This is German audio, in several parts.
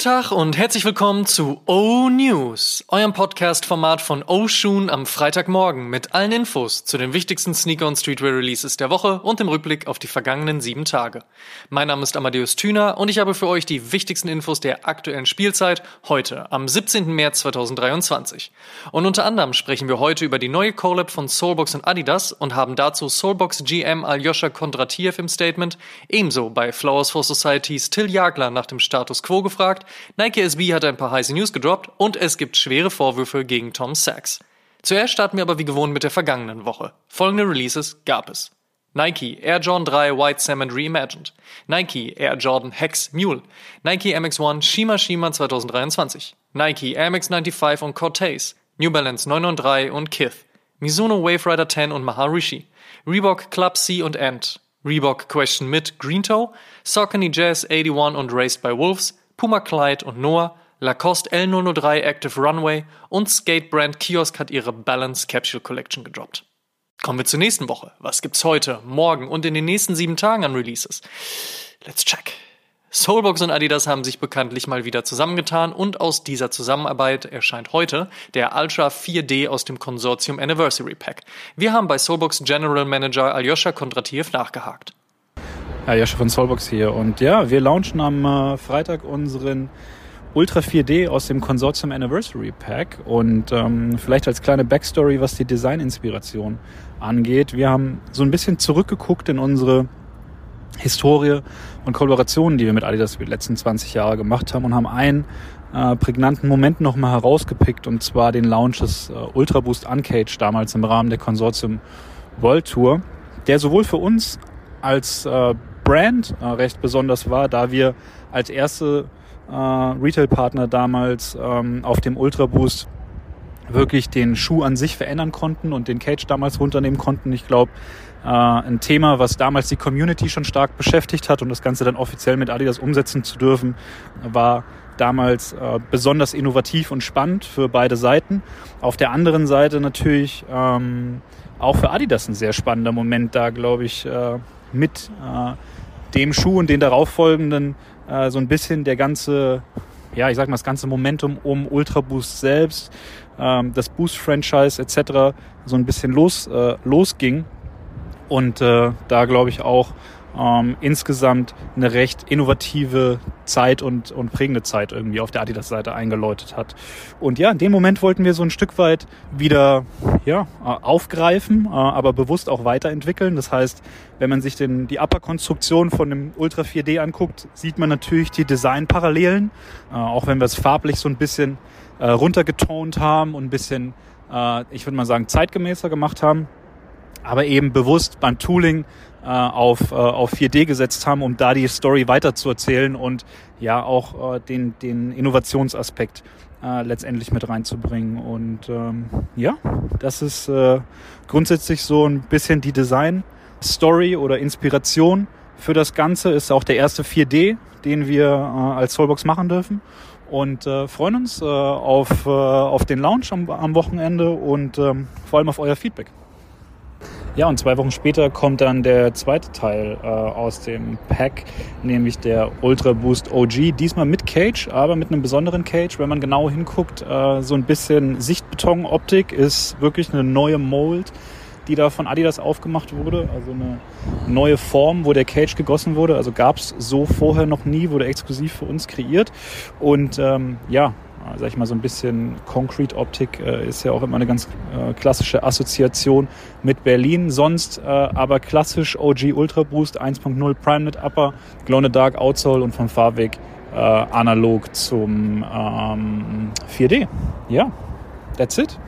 Guten Tag und herzlich willkommen zu O News, eurem Podcast-Format von O Shoon am Freitagmorgen mit allen Infos zu den wichtigsten Sneaker- und Streetwear-Releases der Woche und dem Rückblick auf die vergangenen sieben Tage. Mein Name ist Amadeus Thüner und ich habe für euch die wichtigsten Infos der aktuellen Spielzeit heute am 17. März 2023. Und unter anderem sprechen wir heute über die neue Collab von Soulbox und Adidas und haben dazu Soulbox GM Aljoscha Kondratiev im Statement, ebenso bei Flowers for Society's Till Jagler nach dem Status Quo gefragt, Nike SB hat ein paar heiße News gedroppt und es gibt schwere Vorwürfe gegen Tom Sachs. Zuerst starten wir aber wie gewohnt mit der vergangenen Woche. Folgende Releases gab es. Nike Air Jordan 3 White Salmon Reimagined, Nike Air Jordan Hex Mule, Nike MX1 Shima Shima 2023, Nike Air Max 95 und Cortez, New Balance 993 und Kith, Mizuno Wave Rider 10 und Maharishi, Reebok Club C und Ant, Reebok Question mit Green Toe, Saucony Jazz 81 und Raced by Wolves, Puma Clyde und Noah, Lacoste L003 Active Runway und Skatebrand Kiosk hat ihre Balance Capsule Collection gedroppt. Kommen wir zur nächsten Woche. Was gibt's heute, morgen und in den nächsten sieben Tagen an Releases? Let's check. Soulbox und Adidas haben sich bekanntlich mal wieder zusammengetan und aus dieser Zusammenarbeit erscheint heute der Ultra 4D aus dem Konsortium Anniversary Pack. Wir haben bei Soulbox General Manager Aljoscha Kondratiev nachgehakt. Ja, Joscha von Soulbox hier. Und ja, wir launchen am äh, Freitag unseren Ultra 4D aus dem Konsortium Anniversary Pack. Und ähm, vielleicht als kleine Backstory, was die Design-Inspiration angeht. Wir haben so ein bisschen zurückgeguckt in unsere Historie und Kollaborationen, die wir mit Adidas die letzten 20 Jahre gemacht haben und haben einen äh, prägnanten Moment nochmal herausgepickt und zwar den Launch des äh, Ultra Boost Uncage damals im Rahmen der Konsortium World Tour, der sowohl für uns als äh, Brand äh, recht besonders war, da wir als erste äh, Retail-Partner damals ähm, auf dem Ultra Boost wirklich den Schuh an sich verändern konnten und den Cage damals runternehmen konnten. Ich glaube, äh, ein Thema, was damals die Community schon stark beschäftigt hat und das Ganze dann offiziell mit Adidas umsetzen zu dürfen, war damals äh, besonders innovativ und spannend für beide Seiten. Auf der anderen Seite natürlich ähm, auch für Adidas ein sehr spannender Moment, da glaube ich äh, mit äh, dem Schuh und den darauffolgenden äh, so ein bisschen der ganze, ja, ich sag mal, das ganze Momentum um Ultra Boost selbst, ähm, das Boost-Franchise etc. so ein bisschen los, äh, losging. Und äh, da glaube ich auch ähm, insgesamt eine recht innovative Zeit und, und prägende Zeit irgendwie auf der Adidas-Seite eingeläutet hat. Und ja, in dem Moment wollten wir so ein Stück weit wieder ja, äh, aufgreifen, äh, aber bewusst auch weiterentwickeln. Das heißt, wenn man sich den, die Upper-Konstruktion von dem Ultra 4D anguckt, sieht man natürlich die Design-Parallelen, äh, auch wenn wir es farblich so ein bisschen äh, runtergetont haben und ein bisschen, äh, ich würde mal sagen, zeitgemäßer gemacht haben aber eben bewusst beim Tooling äh, auf, äh, auf 4D gesetzt haben, um da die Story weiterzuerzählen und ja auch äh, den, den Innovationsaspekt äh, letztendlich mit reinzubringen. Und ähm, ja, das ist äh, grundsätzlich so ein bisschen die Design-Story oder Inspiration für das Ganze. Ist auch der erste 4D, den wir äh, als Soulbox machen dürfen und äh, freuen uns äh, auf, äh, auf den Launch am, am Wochenende und ähm, vor allem auf euer Feedback. Ja, und zwei Wochen später kommt dann der zweite Teil äh, aus dem Pack, nämlich der Ultra Boost OG. Diesmal mit Cage, aber mit einem besonderen Cage. Wenn man genau hinguckt, äh, so ein bisschen Sichtbeton-Optik ist wirklich eine neue Mold, die da von Adidas aufgemacht wurde. Also eine neue Form, wo der Cage gegossen wurde. Also gab es so vorher noch nie, wurde exklusiv für uns kreiert. Und ähm, ja, sag ich mal, so ein bisschen Concrete-Optik äh, ist ja auch immer eine ganz äh, klassische Assoziation mit Berlin. Sonst äh, aber klassisch OG Ultra Boost 1.0 Prime Knit Upper, Glow in the Dark Outsole und vom Fahrweg äh, analog zum ähm, 4D. Ja, that's it.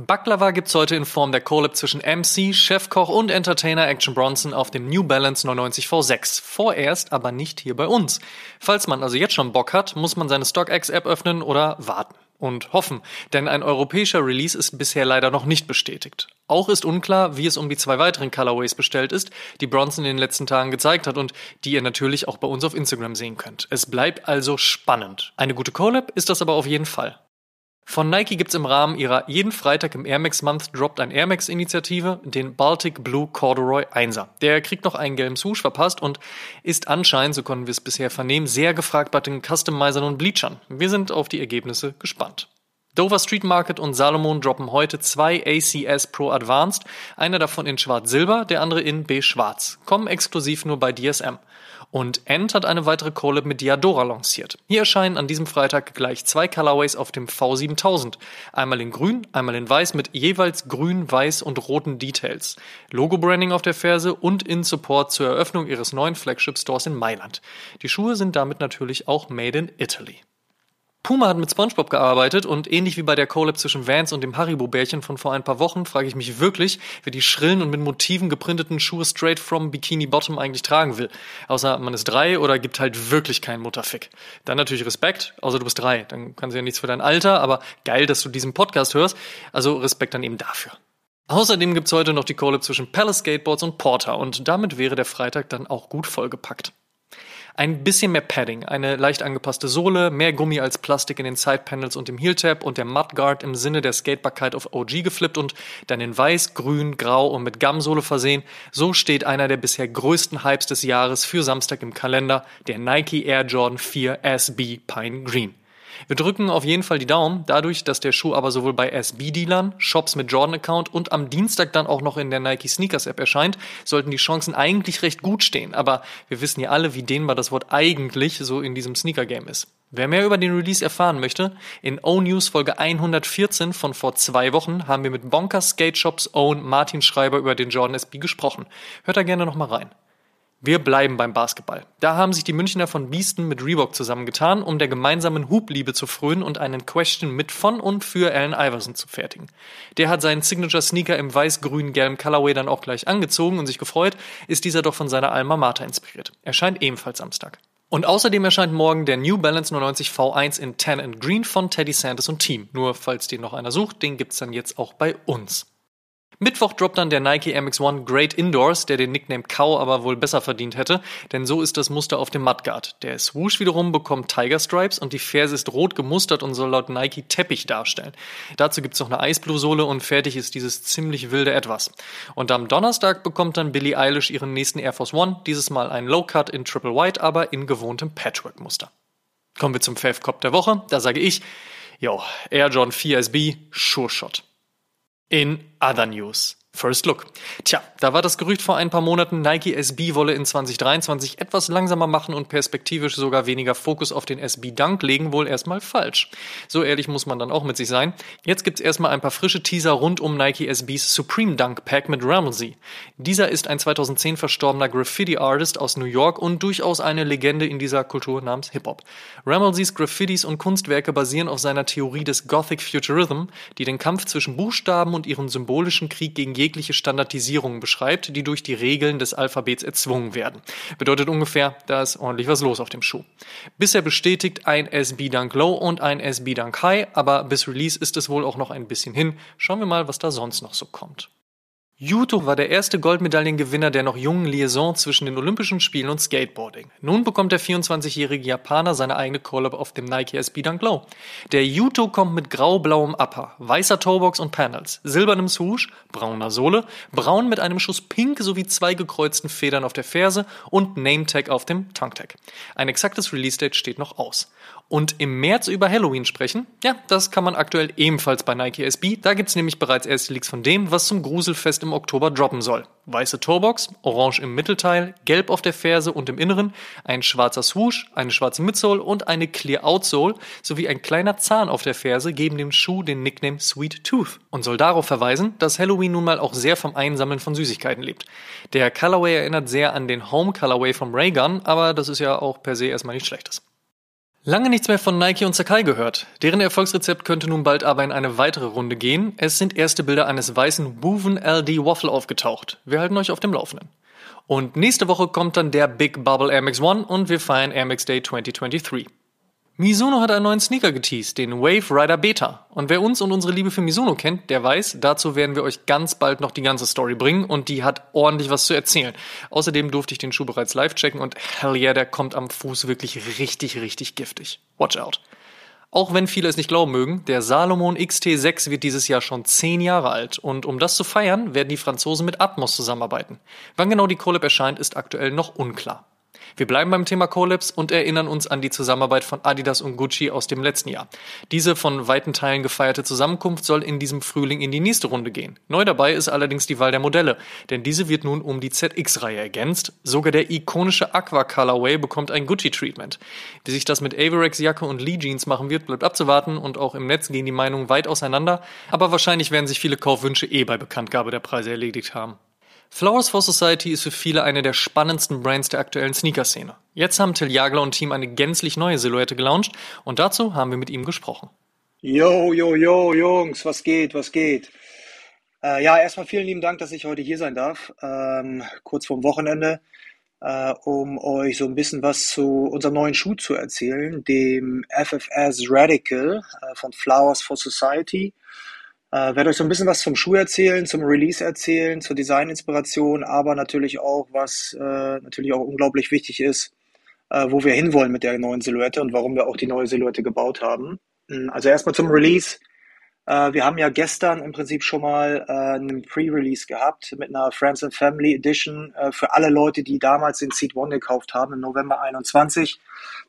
Baklava gibt's heute in Form der Collab zwischen MC, Chefkoch und Entertainer Action Bronson auf dem New Balance 99 V6. Vorerst aber nicht hier bei uns. Falls man also jetzt schon Bock hat, muss man seine StockX-App öffnen oder warten. Und hoffen, denn ein europäischer Release ist bisher leider noch nicht bestätigt. Auch ist unklar, wie es um die zwei weiteren Colorways bestellt ist, die Bronson in den letzten Tagen gezeigt hat und die ihr natürlich auch bei uns auf Instagram sehen könnt. Es bleibt also spannend. Eine gute Collab ist das aber auf jeden Fall. Von Nike gibt's im Rahmen ihrer jeden Freitag im Air Max Month droppt ein Air Max Initiative den Baltic Blue Corduroy 1er. Der kriegt noch einen gelben Swoosh verpasst und ist anscheinend, so konnten wir es bisher vernehmen, sehr gefragt bei den Customizern und Bleachern. Wir sind auf die Ergebnisse gespannt. Dover Street Market und Salomon droppen heute zwei ACS Pro Advanced, einer davon in schwarz-silber, der andere in beige-schwarz, kommen exklusiv nur bei DSM. Und Ent hat eine weitere Collab mit Diadora lanciert. Hier erscheinen an diesem Freitag gleich zwei Colorways auf dem V7000. Einmal in grün, einmal in weiß mit jeweils grün, weiß und roten Details. Logo-Branding auf der Ferse und in Support zur Eröffnung ihres neuen Flagship-Stores in Mailand. Die Schuhe sind damit natürlich auch made in Italy. Puma hat mit SpongeBob gearbeitet und ähnlich wie bei der Collab zwischen Vans und dem Haribo-Bärchen von vor ein paar Wochen frage ich mich wirklich, wer die schrillen und mit Motiven geprinteten Schuhe straight from Bikini Bottom eigentlich tragen will. Außer man ist drei oder gibt halt wirklich keinen Mutterfick. Dann natürlich Respekt, außer du bist drei. Dann kannst du ja nichts für dein Alter, aber geil, dass du diesen Podcast hörst. Also Respekt dann eben dafür. Außerdem gibt's heute noch die Collab zwischen Palace Skateboards und Porter und damit wäre der Freitag dann auch gut vollgepackt. Ein bisschen mehr Padding, eine leicht angepasste Sohle, mehr Gummi als Plastik in den Sidepanels und im Heeltab und der Mudguard im Sinne der Skatebarkeit auf OG geflippt und dann in weiß, grün, grau und mit Gumsohle versehen. So steht einer der bisher größten Hypes des Jahres für Samstag im Kalender, der Nike Air Jordan 4 SB Pine Green. Wir drücken auf jeden Fall die Daumen, dadurch, dass der Schuh aber sowohl bei SB-Dealern, Shops mit Jordan-Account und am Dienstag dann auch noch in der Nike Sneakers-App erscheint, sollten die Chancen eigentlich recht gut stehen. Aber wir wissen ja alle, wie dehnbar das Wort eigentlich so in diesem Sneaker-Game ist. Wer mehr über den Release erfahren möchte, in O-News Folge 114 von vor zwei Wochen haben wir mit Bonkers Skate Shops Own Martin Schreiber über den Jordan SB gesprochen. Hört da gerne nochmal rein. Wir bleiben beim Basketball. Da haben sich die Münchner von Beaston mit Reebok zusammengetan, um der gemeinsamen Hubliebe zu frönen und einen Question mit von und für Allen Iverson zu fertigen. Der hat seinen Signature Sneaker im weiß-grün-gelben Colorway dann auch gleich angezogen und sich gefreut, ist dieser doch von seiner Alma Mater inspiriert. Erscheint ebenfalls Samstag. Und außerdem erscheint morgen der New Balance 99 V1 in Tan and Green von Teddy Sanders und Team. Nur falls den noch einer sucht, den gibt's dann jetzt auch bei uns. Mittwoch droppt dann der Nike MX1 Great Indoors, der den Nickname Cow aber wohl besser verdient hätte, denn so ist das Muster auf dem Mudguard. Der Swoosh wiederum bekommt Tiger Stripes und die Ferse ist rot gemustert und soll laut Nike Teppich darstellen. Dazu gibt's noch eine Eisblue-Sohle und fertig ist dieses ziemlich wilde Etwas. Und am Donnerstag bekommt dann Billie Eilish ihren nächsten Air Force One, dieses Mal ein Low Cut in Triple White, aber in gewohntem Patchwork-Muster. Kommen wir zum Fave Cop der Woche, da sage ich, yo, Air John 4 SB, Sure Shot. In other news. First Look. Tja, da war das Gerücht vor ein paar Monaten, Nike SB wolle in 2023 etwas langsamer machen und perspektivisch sogar weniger Fokus auf den SB Dunk legen, wohl erstmal falsch. So ehrlich muss man dann auch mit sich sein. Jetzt gibt's erstmal ein paar frische Teaser rund um Nike SBs Supreme Dunk Pack mit Ramsey. Dieser ist ein 2010 verstorbener Graffiti-Artist aus New York und durchaus eine Legende in dieser Kultur namens Hip-Hop. Ramseys Graffitis und Kunstwerke basieren auf seiner Theorie des Gothic Futurism, die den Kampf zwischen Buchstaben und ihren symbolischen Krieg gegen jegliche Standardisierung beschreibt, die durch die Regeln des Alphabets erzwungen werden. Bedeutet ungefähr, da ist ordentlich was los auf dem Schuh. Bisher bestätigt ein SB Dunk Low und ein SB Dunk High, aber bis Release ist es wohl auch noch ein bisschen hin. Schauen wir mal, was da sonst noch so kommt. Yuto war der erste Goldmedaillengewinner der noch jungen Liaison zwischen den Olympischen Spielen und Skateboarding. Nun bekommt der 24-jährige Japaner seine eigene Collab auf dem Nike SB Dunk Low. Der Yuto kommt mit grau-blauem Upper, weißer Toebox und Panels, silbernem Swoosh, brauner Sohle, braun mit einem Schuss Pink sowie zwei gekreuzten Federn auf der Ferse und Nametag auf dem Tongue-Tag. Ein exaktes Release-Date steht noch aus. Und im März über Halloween sprechen? Ja, das kann man aktuell ebenfalls bei Nike SB. Da gibt's nämlich bereits erste Leaks von dem, was zum Gruselfest im Oktober droppen soll. Weiße Toebox, orange im Mittelteil, gelb auf der Ferse und im Inneren, ein schwarzer Swoosh, eine schwarze Midsole und eine Clear Outsole sowie ein kleiner Zahn auf der Ferse geben dem Schuh den Nickname Sweet Tooth und soll darauf verweisen, dass Halloween nun mal auch sehr vom Einsammeln von Süßigkeiten lebt. Der Colorway erinnert sehr an den Home Colorway vom Raygun, aber das ist ja auch per se erstmal nichts Schlechtes. Lange nichts mehr von Nike und Sakai gehört. Deren Erfolgsrezept könnte nun bald aber in eine weitere Runde gehen. Es sind erste Bilder eines weißen Woven LD Waffle aufgetaucht. Wir halten euch auf dem Laufenden. Und nächste Woche kommt dann der Big Bubble Air Max One und wir feiern Air Max Day 2023. Mizuno hat einen neuen Sneaker geteased, den Wave Rider Beta. Und wer uns und unsere Liebe für Mizuno kennt, der weiß, dazu werden wir euch ganz bald noch die ganze Story bringen und die hat ordentlich was zu erzählen. Außerdem durfte ich den Schuh bereits live checken und hell yeah, der kommt am Fuß wirklich richtig, richtig giftig. Watch out. Auch wenn viele es nicht glauben mögen, der Salomon XT6 wird dieses Jahr schon 10 Jahre alt und um das zu feiern, werden die Franzosen mit Atmos zusammenarbeiten. Wann genau die Collab erscheint, ist aktuell noch unklar. Wir bleiben beim Thema Collabs und erinnern uns an die Zusammenarbeit von Adidas und Gucci aus dem letzten Jahr. Diese von weiten Teilen gefeierte Zusammenkunft soll in diesem Frühling in die nächste Runde gehen. Neu dabei ist allerdings die Wahl der Modelle, denn diese wird nun um die ZX-Reihe ergänzt. Sogar der ikonische Aqua Colorway bekommt ein Gucci-Treatment. Wie sich das mit Averex Jacke und Lee Jeans machen wird, bleibt abzuwarten und auch im Netz gehen die Meinungen weit auseinander, aber wahrscheinlich werden sich viele Kaufwünsche eh bei Bekanntgabe der Preise erledigt haben. Flowers for Society ist für viele eine der spannendsten Brands der aktuellen Sneaker-Szene. Jetzt haben Till Jagler und Team eine gänzlich neue Silhouette gelauncht und dazu haben wir mit ihm gesprochen. Yo, yo, yo, Jungs, was geht, was geht? Äh, ja, erstmal vielen lieben Dank, dass ich heute hier sein darf, ähm, kurz vorm Wochenende, äh, um euch so ein bisschen was zu unserem neuen Schuh zu erzählen, dem FFS Radical äh, von Flowers for Society. Äh, werde euch so ein bisschen was zum Schuh erzählen, zum Release erzählen, zur Designinspiration, aber natürlich auch, was äh, natürlich auch unglaublich wichtig ist, äh, wo wir hinwollen mit der neuen Silhouette und warum wir auch die neue Silhouette gebaut haben. Hm, also erstmal zum Release. Äh, wir haben ja gestern im Prinzip schon mal äh, einen Pre-Release gehabt mit einer Friends and Family Edition äh, für alle Leute, die damals den Seed One gekauft haben im November 21.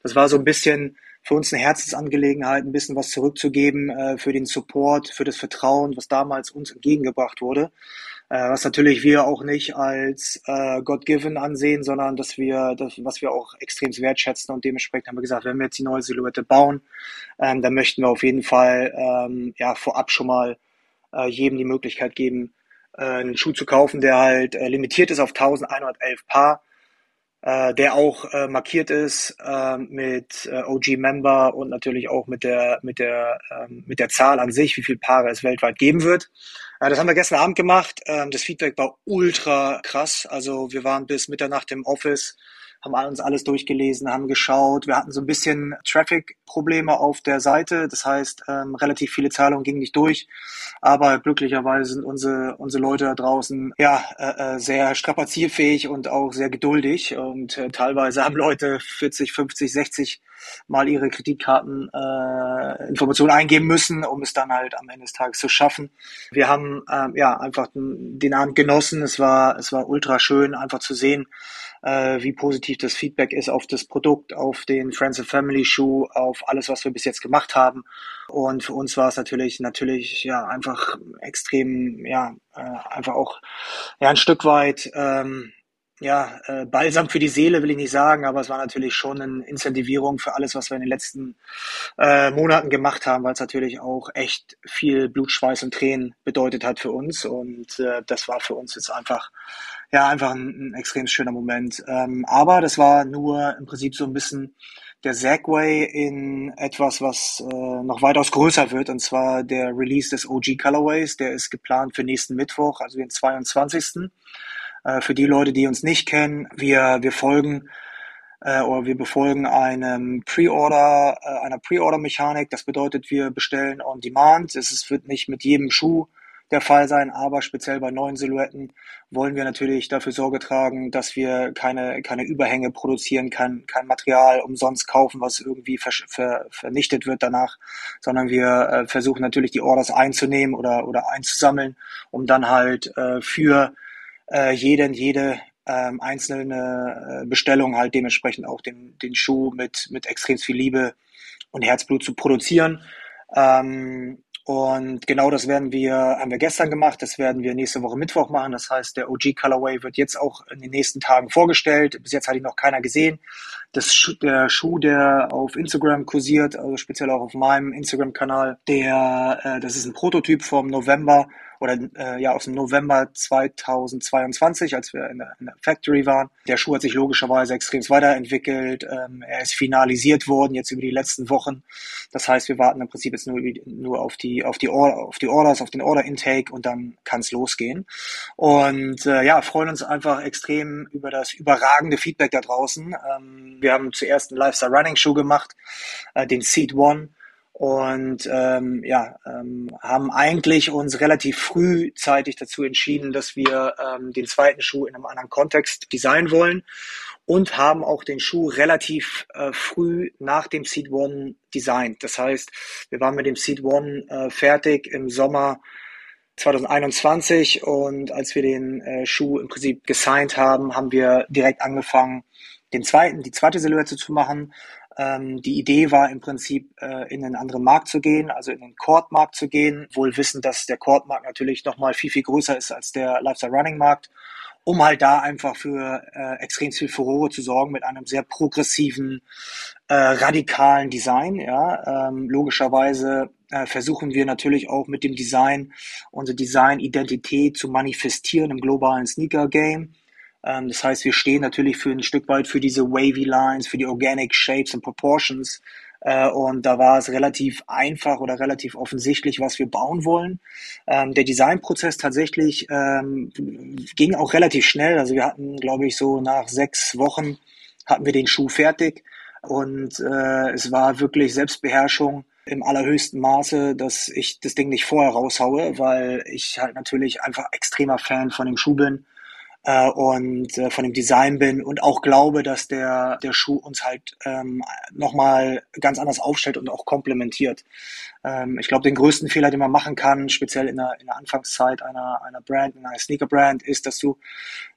Das war so ein bisschen für uns eine Herzensangelegenheit, ein bisschen was zurückzugeben äh, für den Support, für das Vertrauen, was damals uns entgegengebracht wurde. Äh, was natürlich wir auch nicht als äh, God-given ansehen, sondern dass wir, das, was wir auch extrem wertschätzen und dementsprechend haben wir gesagt, wenn wir jetzt die neue Silhouette bauen, ähm, dann möchten wir auf jeden Fall ähm, ja vorab schon mal äh, jedem die Möglichkeit geben, äh, einen Schuh zu kaufen, der halt äh, limitiert ist auf 1111 Paar äh, der auch äh, markiert ist äh, mit OG-Member und natürlich auch mit der, mit, der, ähm, mit der Zahl an sich, wie viele Paare es weltweit geben wird. Äh, das haben wir gestern Abend gemacht. Ähm, das Feedback war ultra krass. Also wir waren bis Mitternacht im Office haben uns alles durchgelesen, haben geschaut. Wir hatten so ein bisschen Traffic-Probleme auf der Seite. Das heißt, ähm, relativ viele Zahlungen gingen nicht durch. Aber glücklicherweise sind unsere, unsere Leute da draußen ja äh, äh sehr strapazierfähig und auch sehr geduldig. Und äh, teilweise haben Leute 40, 50, 60 mal ihre Kreditkarteninformationen äh, eingeben müssen, um es dann halt am Ende des Tages zu schaffen. Wir haben ähm, ja einfach den, den Abend genossen. Es war, es war ultra schön, einfach zu sehen, äh, wie positiv das Feedback ist auf das Produkt, auf den Friends and Family Schuh, auf alles, was wir bis jetzt gemacht haben. Und für uns war es natürlich, natürlich, ja, einfach extrem, ja, äh, einfach auch, ja, ein Stück weit, ähm, ja, äh, balsam für die Seele will ich nicht sagen, aber es war natürlich schon eine Incentivierung für alles, was wir in den letzten äh, Monaten gemacht haben, weil es natürlich auch echt viel Blut, Schweiß und Tränen bedeutet hat für uns. Und äh, das war für uns jetzt einfach ja, einfach ein, ein extrem schöner Moment. Ähm, aber das war nur im Prinzip so ein bisschen der Segway in etwas, was äh, noch weitaus größer wird, und zwar der Release des OG Colorways. Der ist geplant für nächsten Mittwoch, also den 22. Äh, für die Leute, die uns nicht kennen, wir, wir folgen äh, oder wir befolgen einem Pre-Order, äh, einer Pre-Order-Mechanik. Das bedeutet, wir bestellen on demand. Es ist, wird nicht mit jedem Schuh der Fall sein, aber speziell bei neuen Silhouetten wollen wir natürlich dafür Sorge tragen, dass wir keine, keine Überhänge produzieren, kein, kein Material umsonst kaufen, was irgendwie ver, ver, vernichtet wird danach, sondern wir äh, versuchen natürlich die Orders einzunehmen oder, oder einzusammeln, um dann halt äh, für äh, jeden, jede ähm, einzelne äh, Bestellung halt dementsprechend auch den, den Schuh mit, mit extrem viel Liebe und Herzblut zu produzieren. Ähm, und genau das werden wir, haben wir gestern gemacht, das werden wir nächste Woche Mittwoch machen. Das heißt, der OG Colorway wird jetzt auch in den nächsten Tagen vorgestellt. Bis jetzt hat ihn noch keiner gesehen. Das, der Schuh, der auf Instagram kursiert, also speziell auch auf meinem Instagram-Kanal, der, äh, das ist ein Prototyp vom November oder äh, ja aus dem November 2022, als wir in der, in der Factory waren. Der Schuh hat sich logischerweise extrem weiterentwickelt. Ähm, er ist finalisiert worden jetzt über die letzten Wochen. Das heißt, wir warten im Prinzip jetzt nur, nur auf die auf die Order, auf die Orders, auf den Order Intake und dann kann es losgehen. Und äh, ja, freuen uns einfach extrem über das überragende Feedback da draußen. Ähm, wir haben zuerst einen Lifestyle Running Schuh gemacht, äh, den Seed One und ähm, ja, ähm, haben eigentlich uns relativ frühzeitig dazu entschieden, dass wir ähm, den zweiten Schuh in einem anderen Kontext designen wollen und haben auch den Schuh relativ äh, früh nach dem Seed One designt. Das heißt, wir waren mit dem Seed One äh, fertig im Sommer 2021 und als wir den äh, Schuh im Prinzip gesigned haben, haben wir direkt angefangen, den zweiten, die zweite Silhouette zu machen. Ähm, die Idee war im Prinzip, äh, in einen anderen Markt zu gehen, also in den Court-Markt zu gehen, wohl wissen, dass der Court-Markt natürlich nochmal viel, viel größer ist als der Lifestyle-Running-Markt um halt da einfach für äh, extrem viel Furore zu sorgen mit einem sehr progressiven, äh, radikalen Design. Ja, ähm, logischerweise äh, versuchen wir natürlich auch mit dem Design unsere Design-Identität zu manifestieren im globalen Sneaker-Game. Ähm, das heißt, wir stehen natürlich für ein Stück weit für diese wavy Lines, für die Organic Shapes and Proportions, äh, und da war es relativ einfach oder relativ offensichtlich, was wir bauen wollen. Ähm, der Designprozess tatsächlich ähm, ging auch relativ schnell. Also wir hatten, glaube ich, so nach sechs Wochen hatten wir den Schuh fertig. Und äh, es war wirklich Selbstbeherrschung im allerhöchsten Maße, dass ich das Ding nicht vorher raushaue, weil ich halt natürlich einfach extremer Fan von dem Schuh bin äh, und äh, von dem Design bin und auch glaube, dass der, der Schuh uns halt ähm, nochmal ganz anders aufstellt und auch komplementiert. Ähm, ich glaube, den größten Fehler, den man machen kann, speziell in der, in der Anfangszeit einer, einer Brand, einer Sneaker-Brand, ist, dass du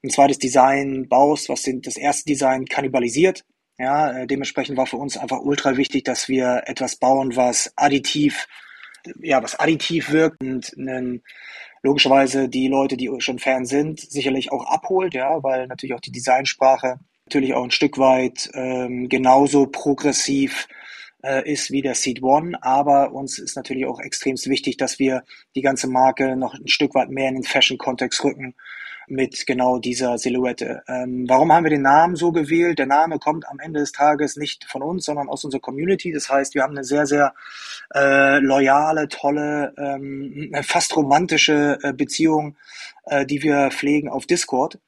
ein zweites Design baust, was den, das erste Design kannibalisiert. Ja, äh, dementsprechend war für uns einfach ultra wichtig, dass wir etwas bauen, was additiv, ja, was additiv wirkt und einen logischerweise die Leute, die schon Fan sind, sicherlich auch abholt, ja, weil natürlich auch die Designsprache natürlich auch ein Stück weit ähm, genauso progressiv äh, ist wie der Seed One, aber uns ist natürlich auch extremst wichtig, dass wir die ganze Marke noch ein Stück weit mehr in den Fashion-Kontext rücken mit genau dieser Silhouette. Ähm, warum haben wir den Namen so gewählt? Der Name kommt am Ende des Tages nicht von uns, sondern aus unserer Community. Das heißt, wir haben eine sehr, sehr äh, loyale, tolle, ähm, fast romantische äh, Beziehung, äh, die wir pflegen auf Discord.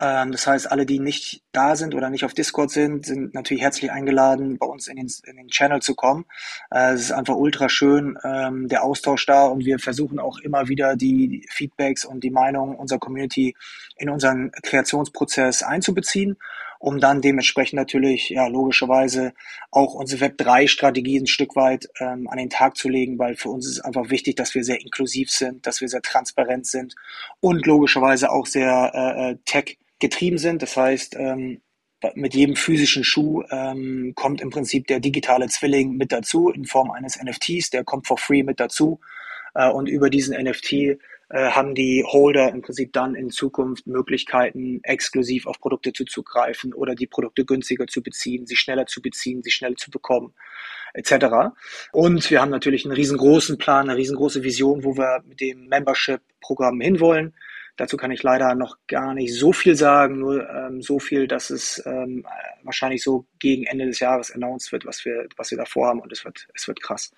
Ähm, das heißt, alle, die nicht da sind oder nicht auf Discord sind, sind natürlich herzlich eingeladen, bei uns in den, in den Channel zu kommen. Äh, es ist einfach ultra schön, ähm, der Austausch da und wir versuchen auch immer wieder die Feedbacks und die Meinungen unserer Community in unseren Kreationsprozess einzubeziehen um dann dementsprechend natürlich ja logischerweise auch unsere Web3-Strategie ein Stück weit ähm, an den Tag zu legen, weil für uns ist einfach wichtig, dass wir sehr inklusiv sind, dass wir sehr transparent sind und logischerweise auch sehr äh, äh tech getrieben sind. Das heißt, ähm, mit jedem physischen Schuh ähm, kommt im Prinzip der digitale Zwilling mit dazu in Form eines NFTs, der kommt for free mit dazu. Äh, und über diesen NFT äh, haben die Holder im Prinzip dann in Zukunft Möglichkeiten, exklusiv auf Produkte zuzugreifen oder die Produkte günstiger zu beziehen, sie schneller zu beziehen, sie schneller zu bekommen, etc. Und wir haben natürlich einen riesengroßen Plan, eine riesengroße Vision, wo wir mit dem Membership-Programm hinwollen. Dazu kann ich leider noch gar nicht so viel sagen, nur ähm, so viel, dass es ähm, wahrscheinlich so gegen Ende des Jahres announced wird, was wir, was wir da vorhaben und es wird, es wird krass.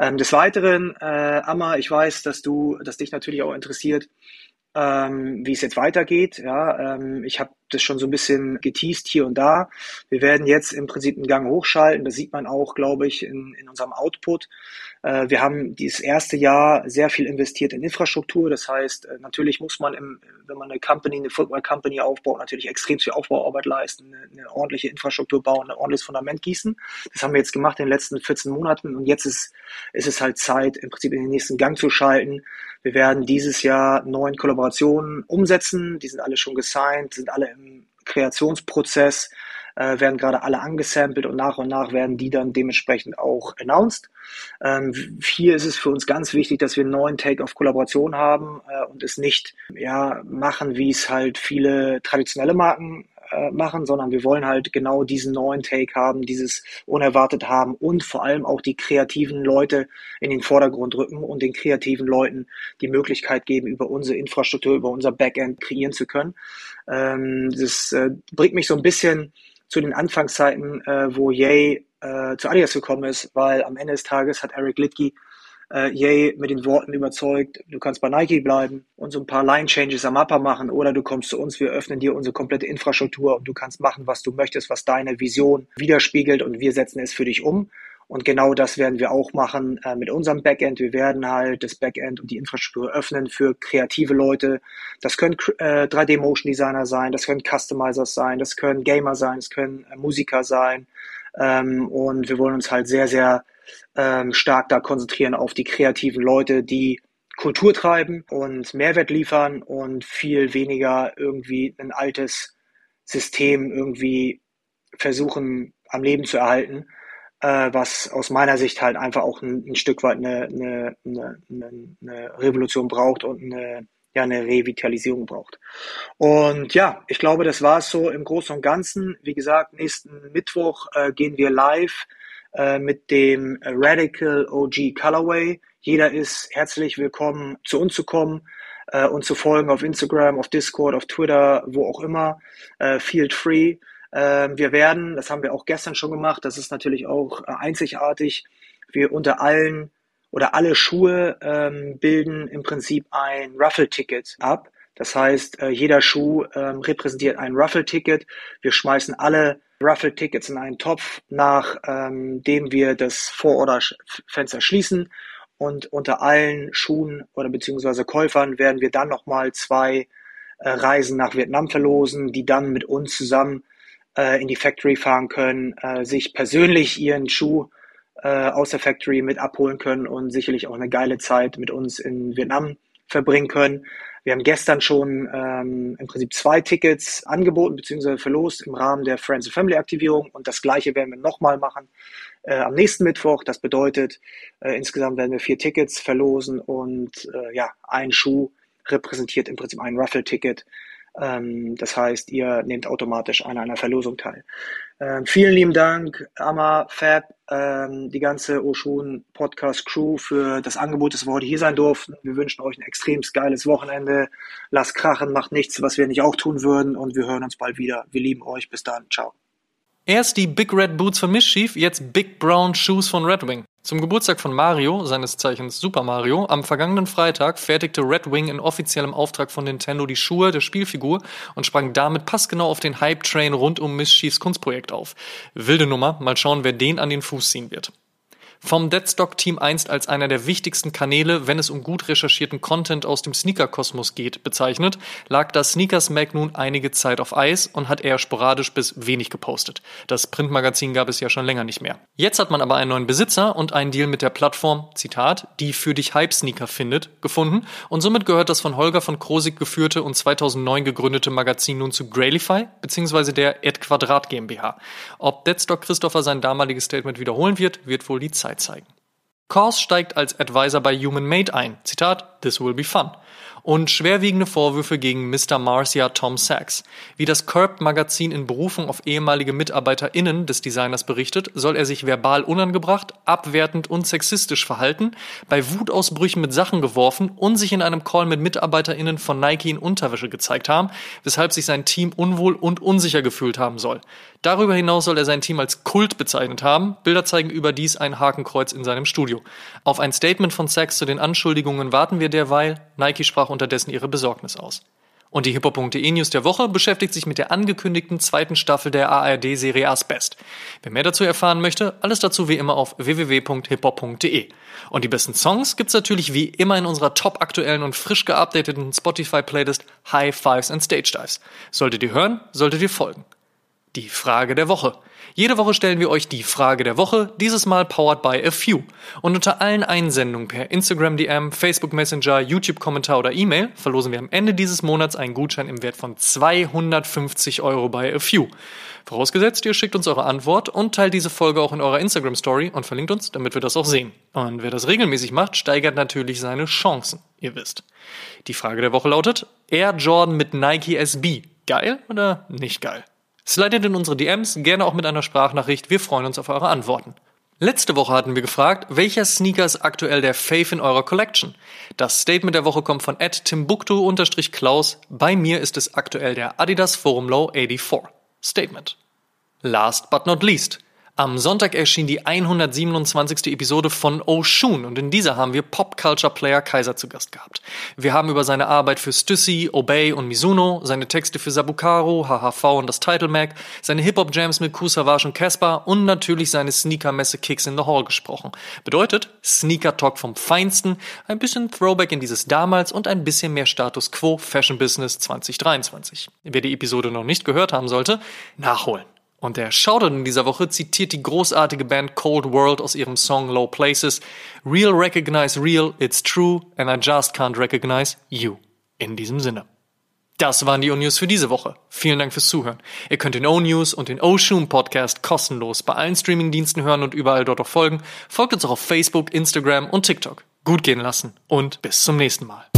Ähm, des Weiteren, äh, Amma, ich weiß, dass du, dass dich natürlich auch interessiert, ähm, wie es jetzt weitergeht. Ja, ähm, ich habe das schon so ein bisschen geteased hier und da. Wir werden jetzt im Prinzip einen Gang hochschalten. Das sieht man auch, glaube ich, in, in unserem Output. Äh, wir haben dieses erste Jahr sehr viel investiert in Infrastruktur. Das heißt, äh, natürlich muss man, im, wenn man eine Company, eine Football Company aufbaut, natürlich extrem viel Aufbauarbeit leisten, eine, eine ordentliche Infrastruktur bauen, ein ordentliches Fundament gießen. Das haben wir jetzt gemacht in den letzten 14 Monaten und jetzt ist, ist es halt Zeit, im Prinzip in den nächsten Gang zu schalten. Wir werden dieses Jahr neun Kollaborationen umsetzen. Die sind alle schon gesigned, sind alle im Kreationsprozess äh, werden gerade alle angesampelt und nach und nach werden die dann dementsprechend auch announced. Ähm, hier ist es für uns ganz wichtig, dass wir einen neuen Take auf Kollaboration haben äh, und es nicht ja, machen, wie es halt viele traditionelle Marken äh, machen, sondern wir wollen halt genau diesen neuen Take haben, dieses unerwartet haben und vor allem auch die kreativen Leute in den Vordergrund rücken und den kreativen Leuten die Möglichkeit geben, über unsere Infrastruktur, über unser Backend kreieren zu können. Ähm, das äh, bringt mich so ein bisschen zu den Anfangszeiten, äh, wo Yay äh, zu Adidas gekommen ist, weil am Ende des Tages hat Eric Litke äh, Yay mit den Worten überzeugt, du kannst bei Nike bleiben und so ein paar Line-Changes am Mapper machen oder du kommst zu uns, wir öffnen dir unsere komplette Infrastruktur und du kannst machen, was du möchtest, was deine Vision widerspiegelt und wir setzen es für dich um. Und genau das werden wir auch machen äh, mit unserem Backend. Wir werden halt das Backend und die Infrastruktur öffnen für kreative Leute. Das können äh, 3D-Motion-Designer sein, das können Customizers sein, das können Gamer sein, das können äh, Musiker sein. Ähm, und wir wollen uns halt sehr, sehr ähm, stark da konzentrieren auf die kreativen Leute, die Kultur treiben und Mehrwert liefern und viel weniger irgendwie ein altes System irgendwie versuchen am Leben zu erhalten äh, was aus meiner Sicht halt einfach auch ein, ein Stück weit eine, eine, eine, eine Revolution braucht und eine, ja, eine Revitalisierung braucht. Und ja, ich glaube, das war es so im Großen und Ganzen. Wie gesagt, nächsten Mittwoch äh, gehen wir live äh, mit dem Radical OG Colorway. Jeder ist herzlich willkommen, zu uns zu kommen äh, und zu folgen auf Instagram, auf Discord, auf Twitter, wo auch immer. Äh, Field free. Ähm, wir werden, das haben wir auch gestern schon gemacht, das ist natürlich auch äh, einzigartig, wir unter allen oder alle Schuhe ähm, bilden im Prinzip ein Ruffle-Ticket ab. Das heißt, äh, jeder Schuh ähm, repräsentiert ein Ruffle-Ticket. Wir schmeißen alle Ruffle-Tickets in einen Topf, nachdem ähm, wir das Vororderfenster schließen. Und unter allen Schuhen oder beziehungsweise Käufern werden wir dann nochmal zwei äh, Reisen nach Vietnam verlosen, die dann mit uns zusammen äh, in die Factory fahren können, äh, sich persönlich ihren Schuh äh, aus der Factory mit abholen können und sicherlich auch eine geile Zeit mit uns in Vietnam verbringen können. Wir haben gestern schon ähm, im Prinzip zwei Tickets angeboten bzw. verlost im Rahmen der Friends and Family Aktivierung und das gleiche werden wir nochmal machen äh, am nächsten Mittwoch. Das bedeutet, äh, insgesamt werden wir vier Tickets verlosen und äh, ja, ein Schuh repräsentiert im Prinzip ein Raffle-Ticket ähm, das heißt, ihr nehmt automatisch an einer Verlosung teil. Ähm, vielen lieben Dank, Amma, Fab, ähm, die ganze Oshun Podcast Crew für das Angebot, dass wir heute hier sein durften. Wir wünschen euch ein extrem geiles Wochenende. Lasst krachen, macht nichts, was wir nicht auch tun würden und wir hören uns bald wieder. Wir lieben euch. Bis dann. Ciao. Erst die Big Red Boots von Mischief, jetzt Big Brown Shoes von Red Wing. Zum Geburtstag von Mario, seines Zeichens Super Mario, am vergangenen Freitag fertigte Red Wing in offiziellem Auftrag von Nintendo die Schuhe der Spielfigur und sprang damit passgenau auf den Hype-Train rund um Mischiefs Kunstprojekt auf. Wilde Nummer, mal schauen, wer den an den Fuß ziehen wird. Vom Deadstock-Team einst als einer der wichtigsten Kanäle, wenn es um gut recherchierten Content aus dem Sneaker-Kosmos geht, bezeichnet, lag das Sneakers Mag nun einige Zeit auf Eis und hat eher sporadisch bis wenig gepostet. Das Printmagazin gab es ja schon länger nicht mehr. Jetzt hat man aber einen neuen Besitzer und einen Deal mit der Plattform, Zitat, die für dich Hype-Sneaker findet, gefunden und somit gehört das von Holger von Krosig geführte und 2009 gegründete Magazin nun zu Grailify bzw. der Ed Quadrat GmbH. Ob Deadstock Christopher sein damaliges Statement wiederholen wird, wird wohl die Zeit Sicherheit zeigen. Kors steigt als Advisor bei Human Made ein. Zitat, This will be fun und schwerwiegende Vorwürfe gegen Mr. Marcia Tom Sachs. Wie das Curb-Magazin in Berufung auf ehemalige MitarbeiterInnen des Designers berichtet, soll er sich verbal unangebracht, abwertend und sexistisch verhalten, bei Wutausbrüchen mit Sachen geworfen und sich in einem Call mit MitarbeiterInnen von Nike in Unterwäsche gezeigt haben, weshalb sich sein Team unwohl und unsicher gefühlt haben soll. Darüber hinaus soll er sein Team als Kult bezeichnet haben. Bilder zeigen überdies ein Hakenkreuz in seinem Studio. Auf ein Statement von Sachs zu den Anschuldigungen warten wir derweil. Nike sprach unterdessen ihre Besorgnis aus. Und die hiphop.de News der Woche beschäftigt sich mit der angekündigten zweiten Staffel der ARD-Serie Asbest. Wer mehr dazu erfahren möchte, alles dazu wie immer auf www.hiphop.de. Und die besten Songs gibt's natürlich wie immer in unserer top aktuellen und frisch geupdateten Spotify-Playlist High Fives and Stage Dives. Solltet ihr hören, solltet ihr folgen. Die Frage der Woche. Jede Woche stellen wir euch die Frage der Woche, dieses Mal powered by a few. Und unter allen Einsendungen per Instagram DM, Facebook Messenger, YouTube Kommentar oder E-Mail verlosen wir am Ende dieses Monats einen Gutschein im Wert von 250 Euro bei a few. Vorausgesetzt, ihr schickt uns eure Antwort und teilt diese Folge auch in eurer Instagram Story und verlinkt uns, damit wir das auch sehen. Und wer das regelmäßig macht, steigert natürlich seine Chancen, ihr wisst. Die Frage der Woche lautet, Air Jordan mit Nike SB. Geil oder nicht geil? Slidet in unsere DMs, gerne auch mit einer Sprachnachricht. Wir freuen uns auf eure Antworten. Letzte Woche hatten wir gefragt, welcher Sneaker ist aktuell der Fave in eurer Collection? Das Statement der Woche kommt von timbuktu-klaus. Bei mir ist es aktuell der Adidas Forum Low 84. Statement. Last but not least. Am Sonntag erschien die 127. Episode von Oshun und in dieser haben wir Pop-Culture-Player Kaiser zu Gast gehabt. Wir haben über seine Arbeit für Stussy, Obey und Mizuno, seine Texte für Sabukaro, HHV und das Title Mag, seine Hip-Hop-Jams mit Kusavage und Casper und natürlich seine Sneaker-Messe Kicks in the Hall gesprochen. Bedeutet, Sneaker-Talk vom Feinsten, ein bisschen Throwback in dieses damals und ein bisschen mehr Status Quo Fashion Business 2023. Wer die Episode noch nicht gehört haben sollte, nachholen. Und der Shoutout in dieser Woche zitiert die großartige Band Cold World aus ihrem Song Low Places. Real recognize real, it's true, and I just can't recognize you. In diesem Sinne. Das waren die O-News für diese Woche. Vielen Dank fürs Zuhören. Ihr könnt den O-News und den O-Shoom Podcast kostenlos bei allen Streamingdiensten hören und überall dort auch folgen. Folgt uns auch auf Facebook, Instagram und TikTok. Gut gehen lassen und bis zum nächsten Mal.